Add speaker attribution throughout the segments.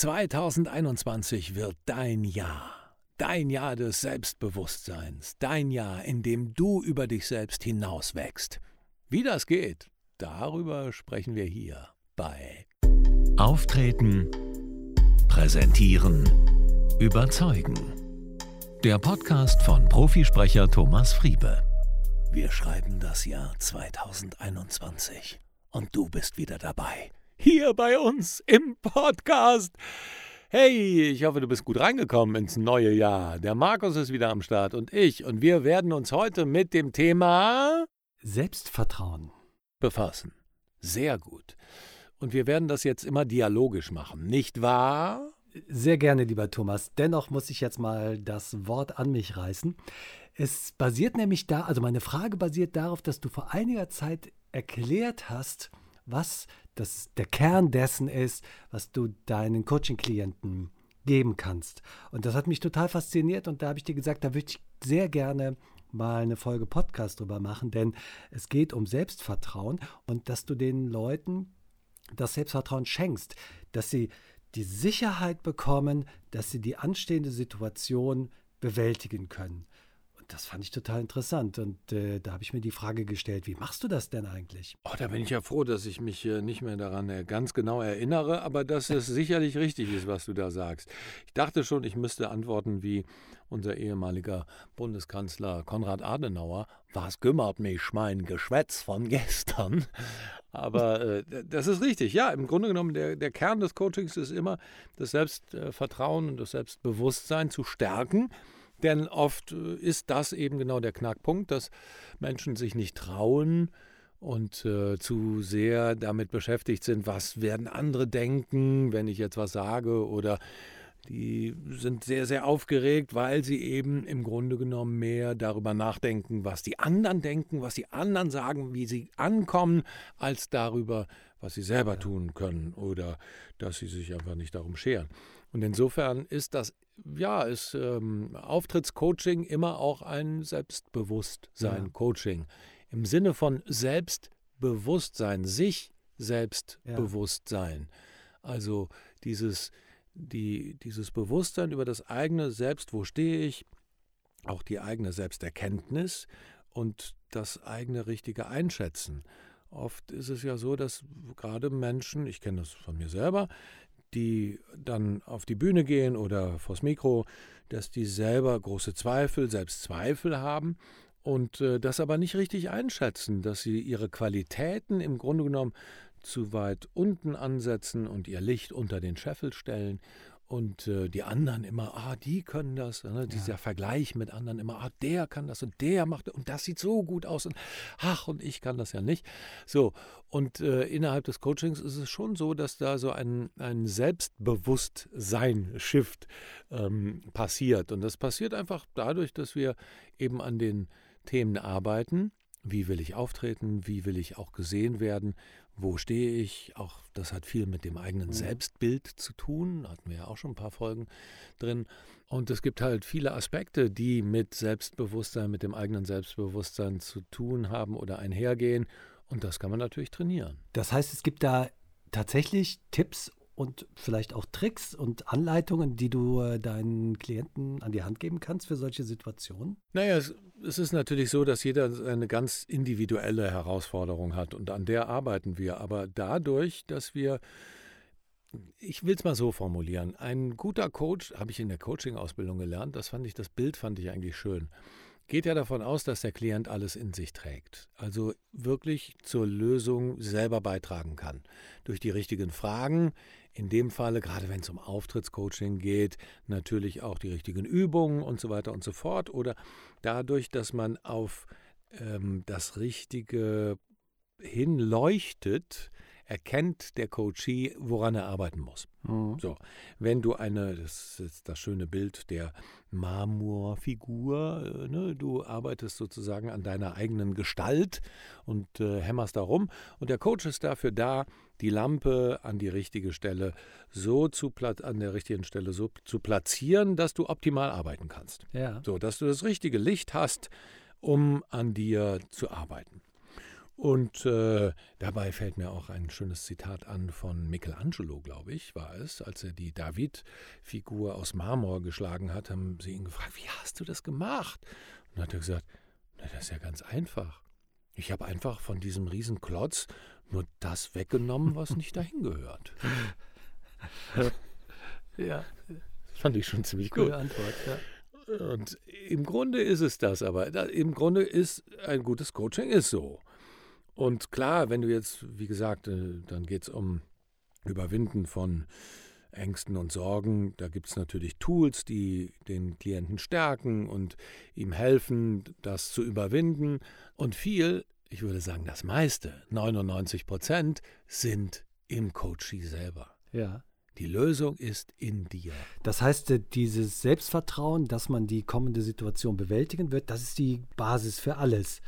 Speaker 1: 2021 wird dein Jahr. Dein Jahr des Selbstbewusstseins. Dein Jahr, in dem du über dich selbst hinauswächst. Wie das geht, darüber sprechen wir hier bei
Speaker 2: Auftreten, Präsentieren, Überzeugen. Der Podcast von Profisprecher Thomas Friebe.
Speaker 1: Wir schreiben das Jahr 2021 und du bist wieder dabei. Hier bei uns im Podcast. Hey, ich hoffe, du bist gut reingekommen ins neue Jahr. Der Markus ist wieder am Start und ich und wir werden uns heute mit dem Thema
Speaker 3: Selbstvertrauen
Speaker 1: befassen. Sehr gut. Und wir werden das jetzt immer dialogisch machen, nicht wahr?
Speaker 3: Sehr gerne, lieber Thomas. Dennoch muss ich jetzt mal das Wort an mich reißen. Es basiert nämlich da, also meine Frage basiert darauf, dass du vor einiger Zeit erklärt hast, was das der Kern dessen ist, was du deinen Coaching-Klienten geben kannst. Und das hat mich total fasziniert und da habe ich dir gesagt, da würde ich sehr gerne mal eine Folge Podcast drüber machen, denn es geht um Selbstvertrauen und dass du den Leuten das Selbstvertrauen schenkst, dass sie die Sicherheit bekommen, dass sie die anstehende Situation bewältigen können das fand ich total interessant. Und äh, da habe ich mir die Frage gestellt, wie machst du das denn eigentlich?
Speaker 1: Oh, da bin ich ja froh, dass ich mich äh, nicht mehr daran äh, ganz genau erinnere, aber dass es sicherlich richtig ist, was du da sagst. Ich dachte schon, ich müsste antworten wie unser ehemaliger Bundeskanzler Konrad Adenauer. Was kümmert mich mein Geschwätz von gestern? Aber äh, das ist richtig. Ja, im Grunde genommen, der, der Kern des Coachings ist immer, das Selbstvertrauen und das Selbstbewusstsein zu stärken denn oft äh, ist das eben genau der Knackpunkt, dass Menschen sich nicht trauen und äh, zu sehr damit beschäftigt sind, was werden andere denken, wenn ich jetzt was sage oder die sind sehr, sehr aufgeregt, weil sie eben im Grunde genommen mehr darüber nachdenken, was die anderen denken, was die anderen sagen, wie sie ankommen, als darüber, was sie selber tun können oder dass sie sich einfach nicht darum scheren. Und insofern ist das, ja, ist ähm, Auftrittscoaching immer auch ein Selbstbewusstsein-Coaching. Ja. Im Sinne von Selbstbewusstsein, sich Selbstbewusstsein. Ja. Also dieses, die, dieses Bewusstsein über das eigene Selbst, wo stehe ich, auch die eigene Selbsterkenntnis und das eigene richtige Einschätzen. Oft ist es ja so, dass gerade Menschen, ich kenne das von mir selber, die dann auf die Bühne gehen oder vors Mikro, dass die selber große Zweifel, selbst Zweifel haben und äh, das aber nicht richtig einschätzen, dass sie ihre Qualitäten im Grunde genommen zu weit unten ansetzen und ihr Licht unter den Scheffel stellen und äh, die anderen immer, ah, die können das, ne? dieser ja. Vergleich mit anderen immer, ah, der kann das und der macht und das sieht so gut aus und ach, und ich kann das ja nicht. So, und äh, innerhalb des Coachings ist es schon so, dass da so ein, ein Selbstbewusstsein-Shift ähm, passiert. Und das passiert einfach dadurch, dass wir eben an den Themen arbeiten. Wie will ich auftreten? Wie will ich auch gesehen werden? Wo stehe ich? Auch das hat viel mit dem eigenen mhm. Selbstbild zu tun. Hatten wir ja auch schon ein paar Folgen drin. Und es gibt halt viele Aspekte, die mit Selbstbewusstsein, mit dem eigenen Selbstbewusstsein zu tun haben oder einhergehen. Und das kann man natürlich trainieren.
Speaker 3: Das heißt, es gibt da tatsächlich Tipps und vielleicht auch Tricks und Anleitungen, die du äh, deinen Klienten an die Hand geben kannst für solche Situationen?
Speaker 1: Naja, es, es ist natürlich so, dass jeder eine ganz individuelle Herausforderung hat und an der arbeiten wir. Aber dadurch, dass wir ich will es mal so formulieren. Ein guter Coach, habe ich in der Coaching-Ausbildung gelernt, das fand ich, das Bild fand ich eigentlich schön geht ja davon aus, dass der Klient alles in sich trägt. Also wirklich zur Lösung selber beitragen kann. Durch die richtigen Fragen, in dem Falle, gerade wenn es um Auftrittscoaching geht, natürlich auch die richtigen Übungen und so weiter und so fort. Oder dadurch, dass man auf ähm, das Richtige hinleuchtet, erkennt der Coachee, woran er arbeiten muss. Mhm. So, wenn du eine, das ist das schöne Bild der Marmorfigur, äh, ne, du arbeitest sozusagen an deiner eigenen Gestalt und äh, hämmerst darum und der Coach ist dafür da, die Lampe an die richtige Stelle so zu an der richtigen Stelle so zu platzieren, dass du optimal arbeiten kannst. Ja. So, dass du das richtige Licht hast, um an dir zu arbeiten. Und äh, dabei fällt mir auch ein schönes Zitat an von Michelangelo, glaube ich, war es, als er die David-Figur aus Marmor geschlagen hat, haben sie ihn gefragt, wie hast du das gemacht? Und dann hat er gesagt, na, das ist ja ganz einfach. Ich habe einfach von diesem Riesenklotz nur das weggenommen, was nicht dahin gehört.
Speaker 3: ja.
Speaker 1: Das fand ich schon ziemlich gut.
Speaker 3: Gute Antwort, ja.
Speaker 1: Und im Grunde ist es das, aber im Grunde ist ein gutes Coaching ist so. Und klar, wenn du jetzt, wie gesagt, äh, dann geht es um Überwinden von Ängsten und Sorgen. Da gibt es natürlich Tools, die den Klienten stärken und ihm helfen, das zu überwinden. Und viel, ich würde sagen das meiste, 99 Prozent, sind im Coachie selber.
Speaker 3: Ja.
Speaker 1: Die Lösung ist in dir.
Speaker 3: Das heißt, äh, dieses Selbstvertrauen, dass man die kommende Situation bewältigen wird, das ist die Basis für alles,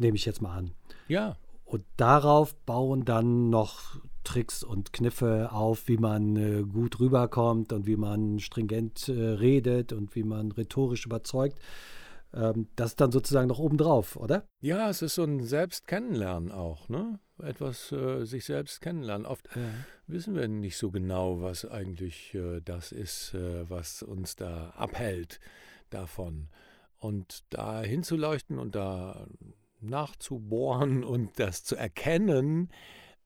Speaker 3: nehme ich jetzt mal an.
Speaker 1: Ja.
Speaker 3: Und darauf bauen dann noch Tricks und Kniffe auf, wie man äh, gut rüberkommt und wie man stringent äh, redet und wie man rhetorisch überzeugt. Ähm, das ist dann sozusagen noch obendrauf, oder?
Speaker 1: Ja, es ist so ein Selbstkennenlernen auch, ne? Etwas äh, sich selbst kennenlernen. Oft
Speaker 3: Ja.
Speaker 1: wissen wir nicht so genau, was eigentlich äh, das ist, äh, was uns da abhält davon. Und da hinzuleuchten und da nachzubohren und das zu erkennen,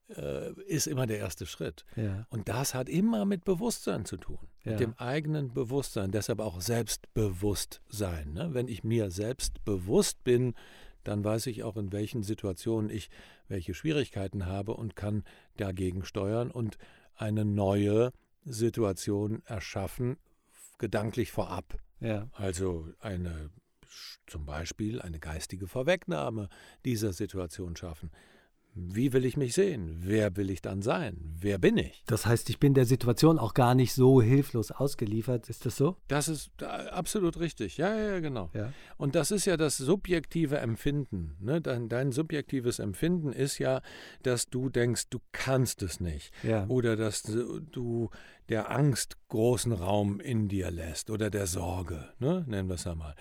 Speaker 1: äh, ist immer der erste Schritt.
Speaker 3: Ja.
Speaker 1: Und das hat immer mit Bewusstsein zu tun.
Speaker 3: Ja.
Speaker 1: Mit dem eigenen Bewusstsein. Deshalb auch Selbstbewusstsein. Ne? Wenn ich mir selbst bewusst bin, dann weiß ich auch, in welchen Situationen ich welche Schwierigkeiten habe und kann dagegen steuern und eine neue Situation erschaffen, gedanklich vorab.
Speaker 3: Ja.
Speaker 1: Also eine zum Beispiel eine geistige Vorwegnahme dieser Situation schaffen. Wie will ich mich sehen? Wer will ich dann sein? Wer bin ich?
Speaker 3: Das heißt, ich bin der Situation auch gar nicht so hilflos ausgeliefert. Ist das so?
Speaker 1: Das ist absolut richtig. Ja, ja, ja, genau.
Speaker 3: Ja.
Speaker 1: Und das ist ja das subjektive Empfinden. Ne? Dein, dein subjektives Empfinden ist ja, dass du denkst, du kannst es nicht.
Speaker 3: Ja.
Speaker 1: Oder dass du der Angst großen Raum in dir lässt oder der Sorge, ne? nennen wir es einmal.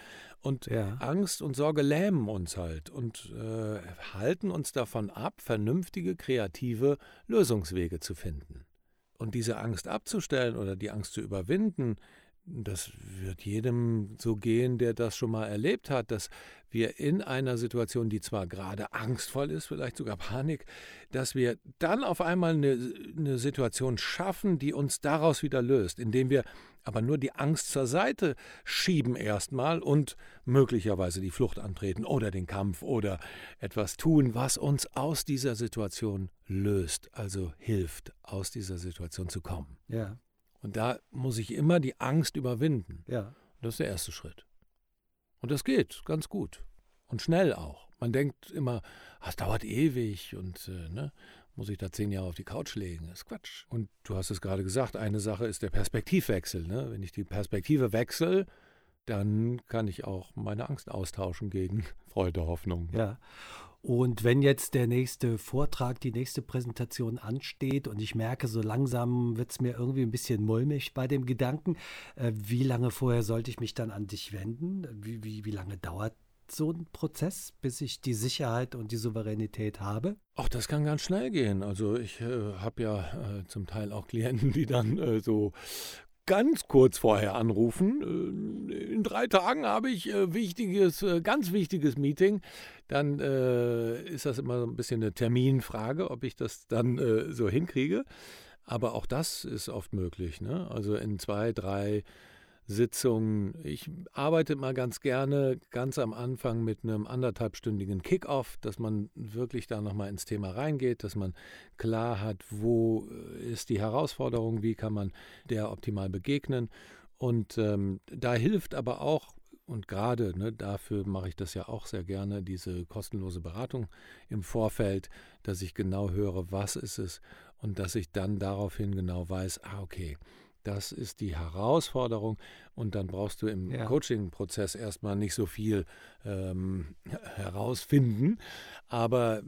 Speaker 1: Und
Speaker 3: Ja.
Speaker 1: Angst und Sorge lähmen uns halt und äh, halten uns davon ab, vernünftige, kreative Lösungswege zu finden. Und diese Angst abzustellen oder die Angst zu überwinden, das wird jedem so gehen, der das schon mal erlebt hat, dass wir in einer Situation, die zwar gerade angstvoll ist, vielleicht sogar Panik, dass wir dann auf einmal eine, eine Situation schaffen, die uns daraus wieder löst, indem wir aber nur die Angst zur Seite schieben erstmal und möglicherweise die Flucht antreten oder den Kampf oder etwas tun, was uns aus dieser Situation löst, also hilft, aus dieser Situation zu kommen.
Speaker 3: Ja.
Speaker 1: Und da muss ich immer die Angst überwinden.
Speaker 3: Ja.
Speaker 1: Das ist der erste Schritt. Und das geht ganz gut. Und schnell auch. Man denkt immer, "Ah, es dauert ewig und äh, ne, muss ich da zehn Jahre auf die Couch legen. Das ist Quatsch. Und du hast es gerade gesagt, eine Sache ist der Perspektivwechsel. Ne? Wenn ich die Perspektive wechsle, dann kann ich auch meine Angst austauschen gegen Freude, Hoffnung.
Speaker 3: Ja. Und wenn jetzt der nächste Vortrag, die nächste Präsentation ansteht und ich merke, so langsam wird es mir irgendwie ein bisschen mulmig bei dem Gedanken, äh, wie lange vorher sollte ich mich dann an dich wenden? Wie, wie, wie lange dauert so ein Prozess, bis ich die Sicherheit und die Souveränität habe?
Speaker 1: Ach, das kann ganz schnell gehen. Also ich äh, habe ja äh, zum Teil auch Klienten, die dann äh, so ganz kurz vorher anrufen. Äh, in drei Tagen habe ich äh, wichtiges, äh, ganz wichtiges Meeting. Dann ist das immer so ein bisschen eine Terminfrage, ob ich das dann so hinkriege. Aber auch das ist oft möglich. Ne? Also in zwei, drei Sitzungen. Ich arbeite mal ganz gerne ganz am Anfang mit einem anderthalbstündigen Kick-off, dass man wirklich da nochmal ins Thema reingeht, dass man klar hat, wo äh, ist die Herausforderung, wie kann man der optimal begegnen. Und ähm, da hilft aber auch, und gerade ne, dafür mache ich das ja auch sehr gerne, diese kostenlose Beratung im Vorfeld, dass ich genau höre, was ist es und dass ich dann daraufhin genau weiß, ah okay, das ist die Herausforderung. Und dann brauchst du im
Speaker 3: Ja.
Speaker 1: Coaching-Prozess erstmal nicht so viel ähm, herausfinden, aber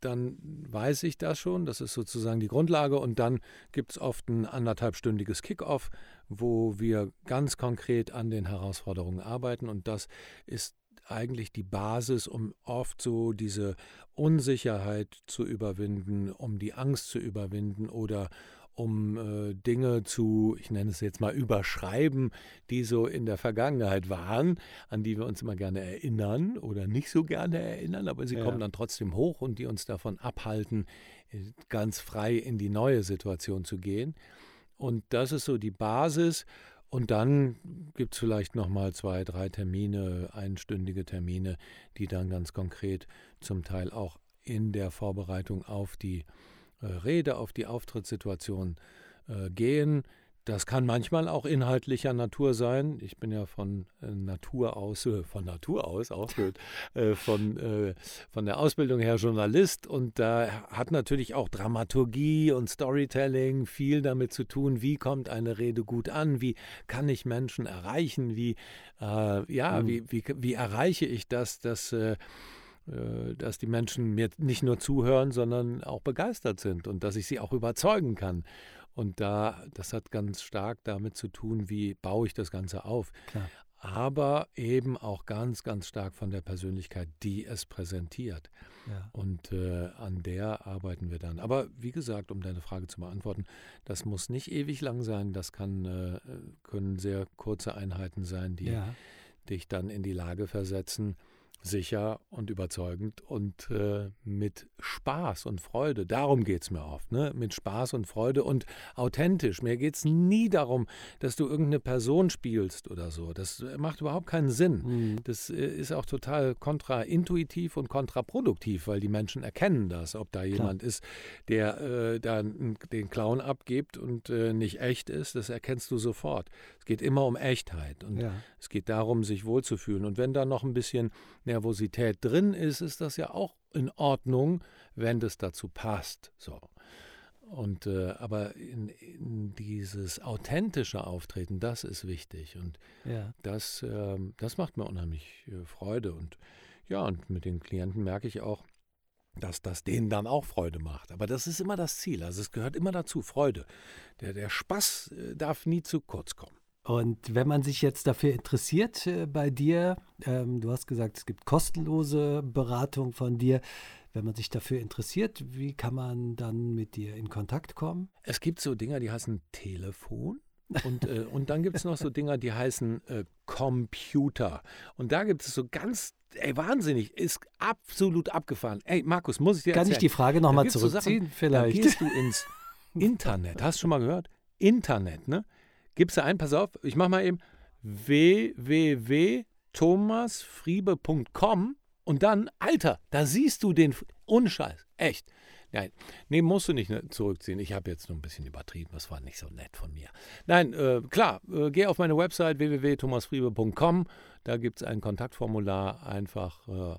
Speaker 1: dann weiß ich das schon, das ist sozusagen die Grundlage. Und dann gibt es oft ein anderthalbstündiges Kick-off, wo wir ganz konkret an den Herausforderungen arbeiten. Und das ist eigentlich die Basis, um oft so diese Unsicherheit zu überwinden, um die Angst zu überwinden oder um äh, Dinge zu, ich nenne es jetzt mal, überschreiben, die so in der Vergangenheit waren, an die wir uns immer gerne erinnern oder nicht so gerne erinnern, aber sie ja. kommen dann trotzdem hoch und die uns davon abhalten, äh, ganz frei in die neue Situation zu gehen. Und das ist so die Basis. Und dann gibt es vielleicht nochmal zwei, drei Termine, einstündige Termine, die dann ganz konkret zum Teil auch in der Vorbereitung auf die Rede, auf die Auftrittssituation äh, gehen. Das kann manchmal auch inhaltlicher Natur sein. Ich bin ja von äh, Natur aus, äh, von Natur aus, auch äh, von, äh, von der Ausbildung her Journalist und da hat natürlich auch Dramaturgie und Storytelling viel damit zu tun, wie kommt eine Rede gut an, wie kann ich Menschen erreichen, wie, äh, ja, mhm. wie, wie, wie erreiche ich das, dass äh, dass die Menschen mir nicht nur zuhören, sondern auch begeistert sind und dass ich sie auch überzeugen kann. Und da, das hat ganz stark damit zu tun, wie baue ich das Ganze auf. Klar. Aber eben auch ganz, ganz stark von der Persönlichkeit, die es präsentiert. Ja. Und äh, an der arbeiten wir dann. Aber wie gesagt, um deine Frage zu beantworten, das muss nicht ewig lang sein. Das kann, äh, können sehr kurze Einheiten sein, die ja. dich dann in die Lage versetzen, sicher und überzeugend und äh, mit Spaß und Freude. Darum geht es mir oft, ne? mit Spaß und Freude und authentisch. Mir geht es nie darum, dass du irgendeine Person spielst oder so. Das macht überhaupt keinen Sinn. Mhm. Das äh, ist auch total kontraintuitiv und kontraproduktiv, weil die Menschen erkennen das, ob da jemand Klar. ist, der äh, da den Clown abgibt und äh, nicht echt ist. Das erkennst du sofort. Es geht immer um Echtheit und ja. es geht darum, sich wohlzufühlen. Und wenn da noch ein bisschen Nervosität drin ist, ist das ja auch in Ordnung, wenn das dazu passt. So. Und äh, aber in, in, dieses authentische Auftreten, das ist wichtig und ja. das, äh, das macht mir unheimlich äh, Freude und ja und mit den Klienten merke ich auch, dass das denen dann auch Freude macht. Aber das ist immer das Ziel. Also es gehört immer dazu, Freude. Der, der Spaß äh, darf nie zu kurz kommen.
Speaker 3: Und wenn man sich jetzt dafür interessiert äh, bei dir, ähm, du hast gesagt, es gibt kostenlose Beratung von dir. Wenn man sich dafür interessiert, wie kann man dann mit dir in Kontakt kommen?
Speaker 1: Es gibt so Dinger, die heißen Telefon. Und, äh, und dann gibt es noch so Dinger, die heißen äh, Computer. Und da gibt es so ganz, ey, wahnsinnig, ist absolut abgefahren. Ey, Markus, muss ich dir
Speaker 3: Kann
Speaker 1: erzählen.
Speaker 3: ich die Frage nochmal zurückziehen?
Speaker 1: So Sachen, vielleicht. Gehst du ins Internet. Hast du schon mal gehört? Internet, ne? Gibst du ein, pass auf, ich mach mal eben www.thomasfriebe.com und dann, Alter, da siehst du den, ohne Scheiß, echt. Nein, nee, musst du nicht ne, zurückziehen. Ich habe jetzt nur ein bisschen übertrieben, das war nicht so nett von mir. Nein, äh, klar, äh, geh auf meine Website www.thomasfriebe.com, da gibt es ein Kontaktformular, einfach äh,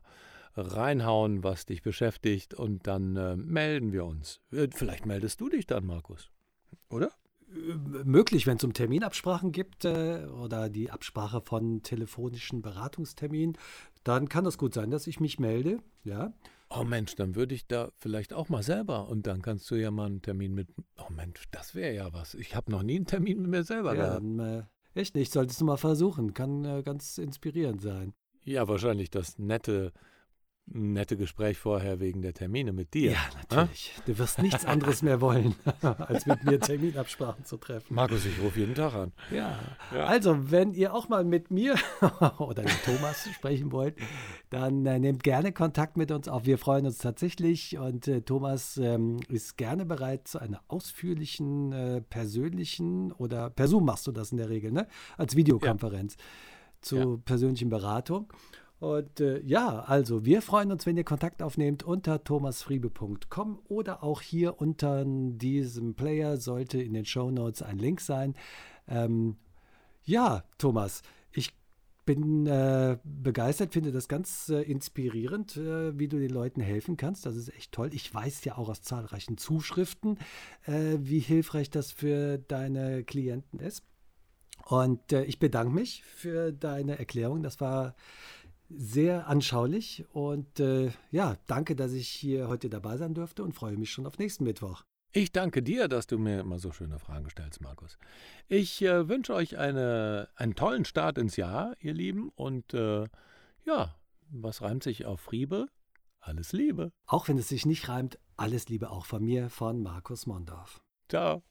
Speaker 1: reinhauen, was dich beschäftigt und dann äh, melden wir uns. Äh, vielleicht meldest du dich dann, Markus, oder?
Speaker 3: Möglich, wenn es um Terminabsprachen gibt äh, oder die Absprache von telefonischen Beratungsterminen, dann kann das gut sein, dass ich mich melde. Ja.
Speaker 1: Oh Mensch, dann würde ich da vielleicht auch mal selber und dann kannst du ja mal einen Termin mit. Oh Mensch, das wäre ja was. Ich habe noch nie einen Termin mit mir selber ja, gehabt. Dann,
Speaker 3: äh, echt nicht, solltest du mal versuchen. Kann äh, ganz inspirierend sein.
Speaker 1: Ja, wahrscheinlich das nette nette Gespräch vorher wegen der Termine mit dir.
Speaker 3: Ja, natürlich. Ha? Du wirst nichts anderes mehr wollen, als mit mir Terminabsprachen zu treffen.
Speaker 1: Markus, ich rufe jeden Tag an.
Speaker 3: Ja. ja. Also, wenn ihr auch mal mit mir oder mit Thomas sprechen wollt, dann äh, nehmt gerne Kontakt mit uns auf. Wir freuen uns tatsächlich und äh, Thomas ähm, ist gerne bereit zu einer ausführlichen, äh, persönlichen oder per Zoom machst du das in der Regel, ne? Als Videokonferenz ja. zu ja. persönlichen Beratung. Und äh, ja, also wir freuen uns, wenn ihr Kontakt aufnehmt unter thomasfriebe.com oder auch hier unter diesem Player sollte in den Show Notes ein Link sein. Ähm, ja, Thomas, ich bin äh, begeistert, finde das ganz äh, inspirierend, äh, wie du den Leuten helfen kannst. Das ist echt toll. Ich weiß ja auch aus zahlreichen Zuschriften, äh, wie hilfreich das für deine Klienten ist. Und äh, ich bedanke mich für deine Erklärung. Das war sehr anschaulich und äh, ja, danke, dass ich hier heute dabei sein durfte und freue mich schon auf nächsten Mittwoch.
Speaker 1: Ich danke dir, dass du mir immer so schöne Fragen stellst, Markus. Ich äh, wünsche euch eine, einen tollen Start ins Jahr, ihr Lieben, und äh, ja, was reimt sich auf Friebe? Alles Liebe.
Speaker 3: Auch wenn es sich nicht reimt, alles Liebe auch von mir, von Markus Mondorf.
Speaker 1: Ciao.